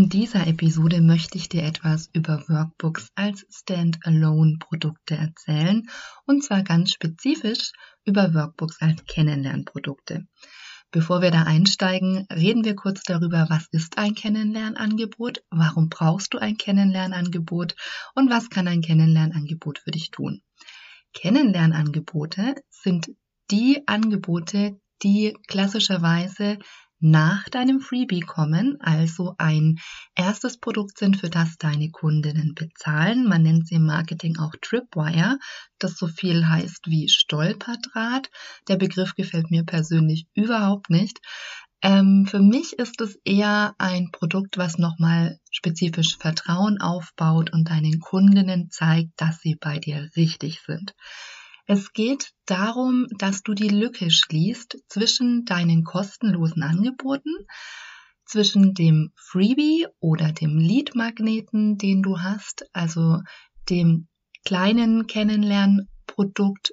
In dieser Episode möchte ich dir etwas über Workbooks als Standalone-Produkte erzählen und zwar ganz spezifisch über Workbooks als Kennenlernprodukte. Bevor wir da einsteigen, reden wir kurz darüber, was ist ein Kennenlernangebot, warum brauchst du ein Kennenlernangebot und was kann ein Kennenlernangebot für dich tun. Kennenlernangebote sind die Angebote, die klassischerweise nach deinem Freebie kommen, also ein erstes Produkt sind, für das deine Kundinnen bezahlen. Man nennt sie im Marketing auch Tripwire, das so viel heißt wie Stolperdraht. Der Begriff gefällt mir persönlich überhaupt nicht. Ähm, für mich ist es eher ein Produkt, was nochmal spezifisch Vertrauen aufbaut und deinen Kundinnen zeigt, dass sie bei dir richtig sind. Es geht darum, dass du die Lücke schließt zwischen deinen kostenlosen Angeboten, zwischen dem Freebie oder dem Lead-Magneten, den du hast, also dem kleinen Kennenlernprodukt,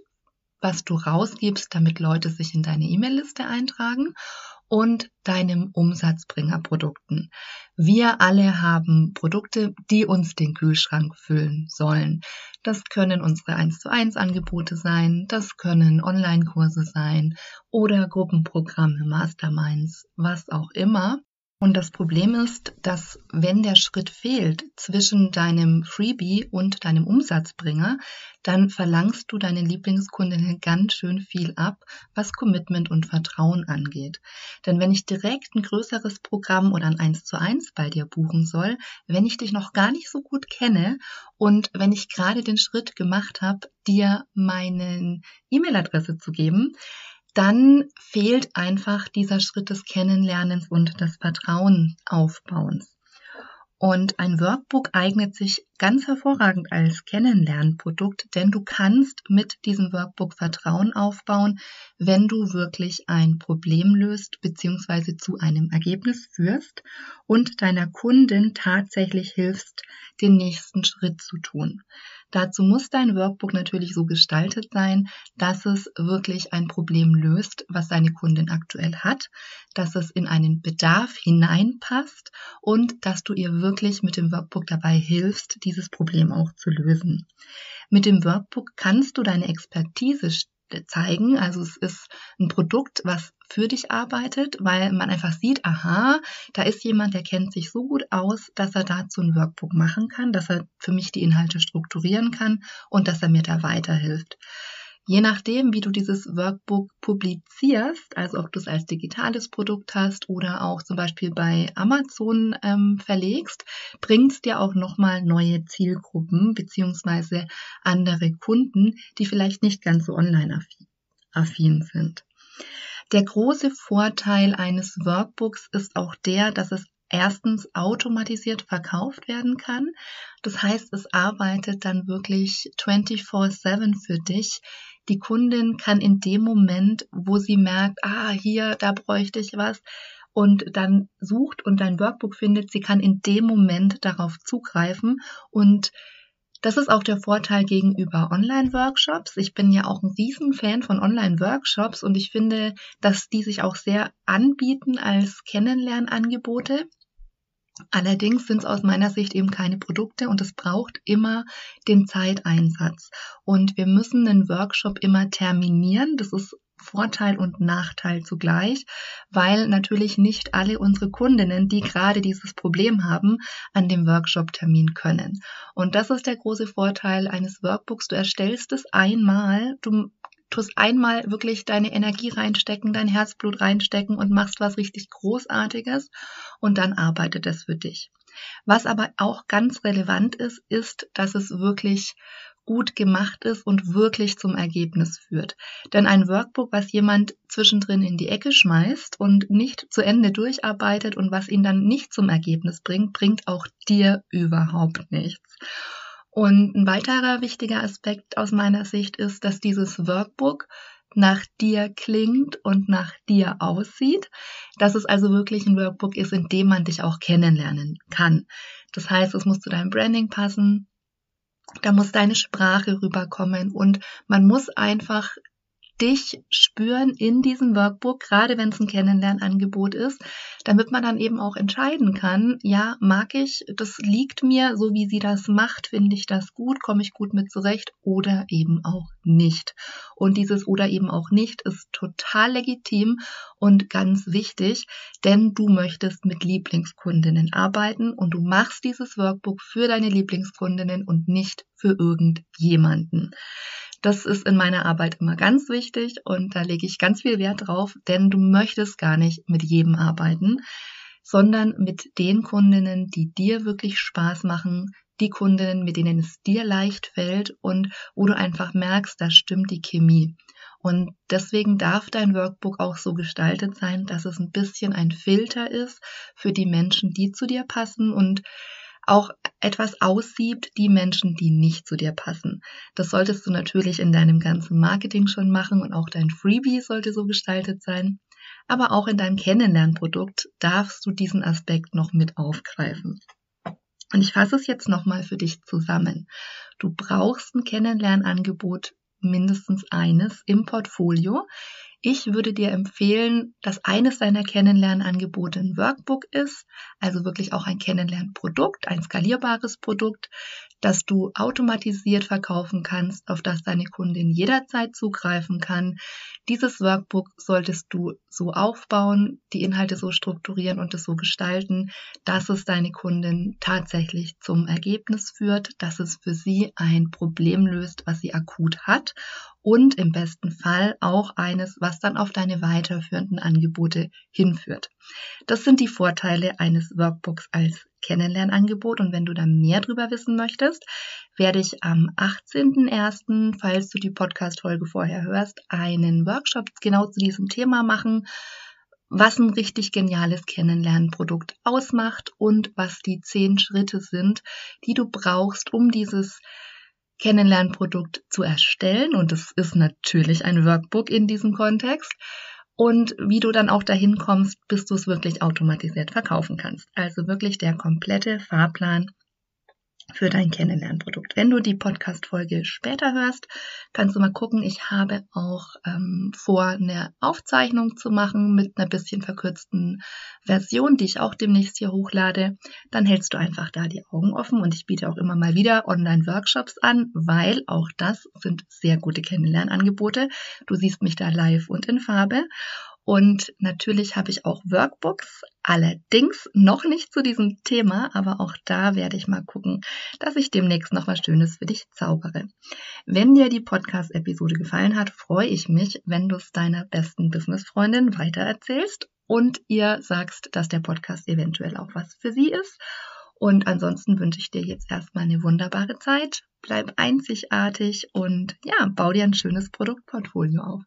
was du rausgibst, damit Leute sich in deine E-Mail-Liste eintragen und deinem Umsatzbringerprodukten. Wir alle haben Produkte, die uns den Kühlschrank füllen sollen. Das können unsere 1 zu 1 Angebote sein, das können Online-Kurse sein oder Gruppenprogramme, Masterminds, was auch immer. Und das Problem ist, dass wenn der Schritt fehlt zwischen deinem Freebie und deinem Umsatzbringer, dann verlangst du deinen Lieblingskundinnen ganz schön viel ab, was Commitment und Vertrauen angeht. Denn wenn ich direkt ein größeres Programm oder ein 1 zu 1 bei dir buchen soll, wenn ich dich noch gar nicht so gut kenne und wenn ich gerade den Schritt gemacht habe, dir meine E-Mail-Adresse zu geben, dann fehlt einfach dieser Schritt des Kennenlernens und des Vertrauenaufbauens. Und ein Workbook eignet sich ganz hervorragend als Kennenlernprodukt, denn du kannst mit diesem Workbook Vertrauen aufbauen, wenn du wirklich ein Problem löst bzw. zu einem Ergebnis führst und deiner Kundin tatsächlich hilfst, den nächsten Schritt zu tun. Dazu muss dein Workbook natürlich so gestaltet sein, dass es wirklich ein Problem löst, was deine Kundin aktuell hat, dass es in einen Bedarf hineinpasst und dass du ihr wirklich mit dem Workbook dabei hilfst, dieses Problem auch zu lösen. Mit dem Workbook kannst du deine Expertise zeigen. Also es ist ein Produkt, was für dich arbeitet, weil man einfach sieht, aha, da ist jemand, der kennt sich so gut aus, dass er dazu ein Workbook machen kann, dass er für mich die Inhalte strukturieren kann und dass er mir da weiterhilft. Je nachdem, wie du dieses Workbook publizierst, also ob du es als digitales Produkt hast oder auch zum Beispiel bei Amazon ähm, verlegst, bringt es dir auch nochmal neue Zielgruppen beziehungsweise andere Kunden, die vielleicht nicht ganz so online-affin sind. Der große Vorteil eines Workbooks ist auch der, dass es erstens automatisiert verkauft werden kann. Das heißt, es arbeitet dann wirklich 24/7 für dich die Kundin kann in dem Moment, wo sie merkt, ah, hier, da bräuchte ich was, und dann sucht und dein Workbook findet, sie kann in dem Moment darauf zugreifen und das ist auch der Vorteil gegenüber Online-Workshops. Ich bin ja auch ein Riesenfan von Online-Workshops und ich finde, dass die sich auch sehr anbieten als Kennenlernangebote. Allerdings sind es aus meiner Sicht eben keine Produkte und es braucht immer den Zeiteinsatz. Und wir müssen einen Workshop immer terminieren. Das ist Vorteil und Nachteil zugleich, weil natürlich nicht alle unsere Kundinnen, die gerade dieses Problem haben, an dem Workshop-Termin können. Und das ist der große Vorteil eines Workbooks. Du erstellst es einmal, du tust einmal wirklich deine Energie reinstecken, dein Herzblut reinstecken und machst was richtig Großartiges und dann arbeitet es für dich. Was aber auch ganz relevant ist, ist, dass es wirklich gut gemacht ist und wirklich zum Ergebnis führt. Denn ein Workbook, was jemand zwischendrin in die Ecke schmeißt und nicht zu Ende durcharbeitet und was ihn dann nicht zum Ergebnis bringt, bringt auch dir überhaupt nichts. Und ein weiterer wichtiger Aspekt aus meiner Sicht ist, dass dieses Workbook nach dir klingt und nach dir aussieht, dass es also wirklich ein Workbook ist, in dem man dich auch kennenlernen kann. Das heißt, es muss zu deinem Branding passen, da muss deine Sprache rüberkommen und man muss einfach dich spüren in diesem Workbook, gerade wenn es ein Kennenlernangebot ist, damit man dann eben auch entscheiden kann, ja, mag ich, das liegt mir, so wie sie das macht, finde ich das gut, komme ich gut mit zurecht oder eben auch nicht. Und dieses oder eben auch nicht ist total legitim und ganz wichtig, denn du möchtest mit Lieblingskundinnen arbeiten und du machst dieses Workbook für deine Lieblingskundinnen und nicht für irgendjemanden. Das ist in meiner Arbeit immer ganz wichtig und da lege ich ganz viel Wert drauf, denn du möchtest gar nicht mit jedem arbeiten, sondern mit den Kundinnen, die dir wirklich Spaß machen, die Kundinnen, mit denen es dir leicht fällt und wo du einfach merkst, da stimmt die Chemie. Und deswegen darf dein Workbook auch so gestaltet sein, dass es ein bisschen ein Filter ist für die Menschen, die zu dir passen und auch etwas aussiebt, die Menschen, die nicht zu dir passen. Das solltest du natürlich in deinem ganzen Marketing schon machen und auch dein Freebie sollte so gestaltet sein. Aber auch in deinem Kennenlernprodukt darfst du diesen Aspekt noch mit aufgreifen. Und ich fasse es jetzt nochmal für dich zusammen. Du brauchst ein Kennenlernangebot mindestens eines im Portfolio, ich würde dir empfehlen, dass eines deiner Kennenlernangebote ein Workbook ist, also wirklich auch ein Kennenlernprodukt, ein skalierbares Produkt, das du automatisiert verkaufen kannst, auf das deine Kundin jederzeit zugreifen kann. Dieses Workbook solltest du so aufbauen, die Inhalte so strukturieren und es so gestalten, dass es deine Kundin tatsächlich zum Ergebnis führt, dass es für sie ein Problem löst, was sie akut hat und im besten Fall auch eines, was dann auf deine weiterführenden Angebote hinführt. Das sind die Vorteile eines Workbooks als Kennenlernangebot und wenn du da mehr drüber wissen möchtest, werde ich am 18.01., falls du die Podcast-Folge vorher hörst, einen Workshop genau zu diesem Thema machen, was ein richtig geniales Kennenlernprodukt ausmacht und was die zehn Schritte sind, die du brauchst, um dieses Kennenlernprodukt zu erstellen. Und es ist natürlich ein Workbook in diesem Kontext. Und wie du dann auch dahin kommst, bis du es wirklich automatisiert verkaufen kannst. Also wirklich der komplette Fahrplan für dein Kennenlernprodukt. Wenn du die Podcast-Folge später hörst, kannst du mal gucken. Ich habe auch ähm, vor, eine Aufzeichnung zu machen mit einer bisschen verkürzten Version, die ich auch demnächst hier hochlade. Dann hältst du einfach da die Augen offen und ich biete auch immer mal wieder Online-Workshops an, weil auch das sind sehr gute Kennenlernangebote. Du siehst mich da live und in Farbe. Und natürlich habe ich auch Workbooks, allerdings noch nicht zu diesem Thema, aber auch da werde ich mal gucken, dass ich demnächst noch was Schönes für dich zaubere. Wenn dir die Podcast-Episode gefallen hat, freue ich mich, wenn du es deiner besten Business-Freundin weitererzählst und ihr sagst, dass der Podcast eventuell auch was für sie ist. Und ansonsten wünsche ich dir jetzt erstmal eine wunderbare Zeit. Bleib einzigartig und ja, bau dir ein schönes Produktportfolio auf.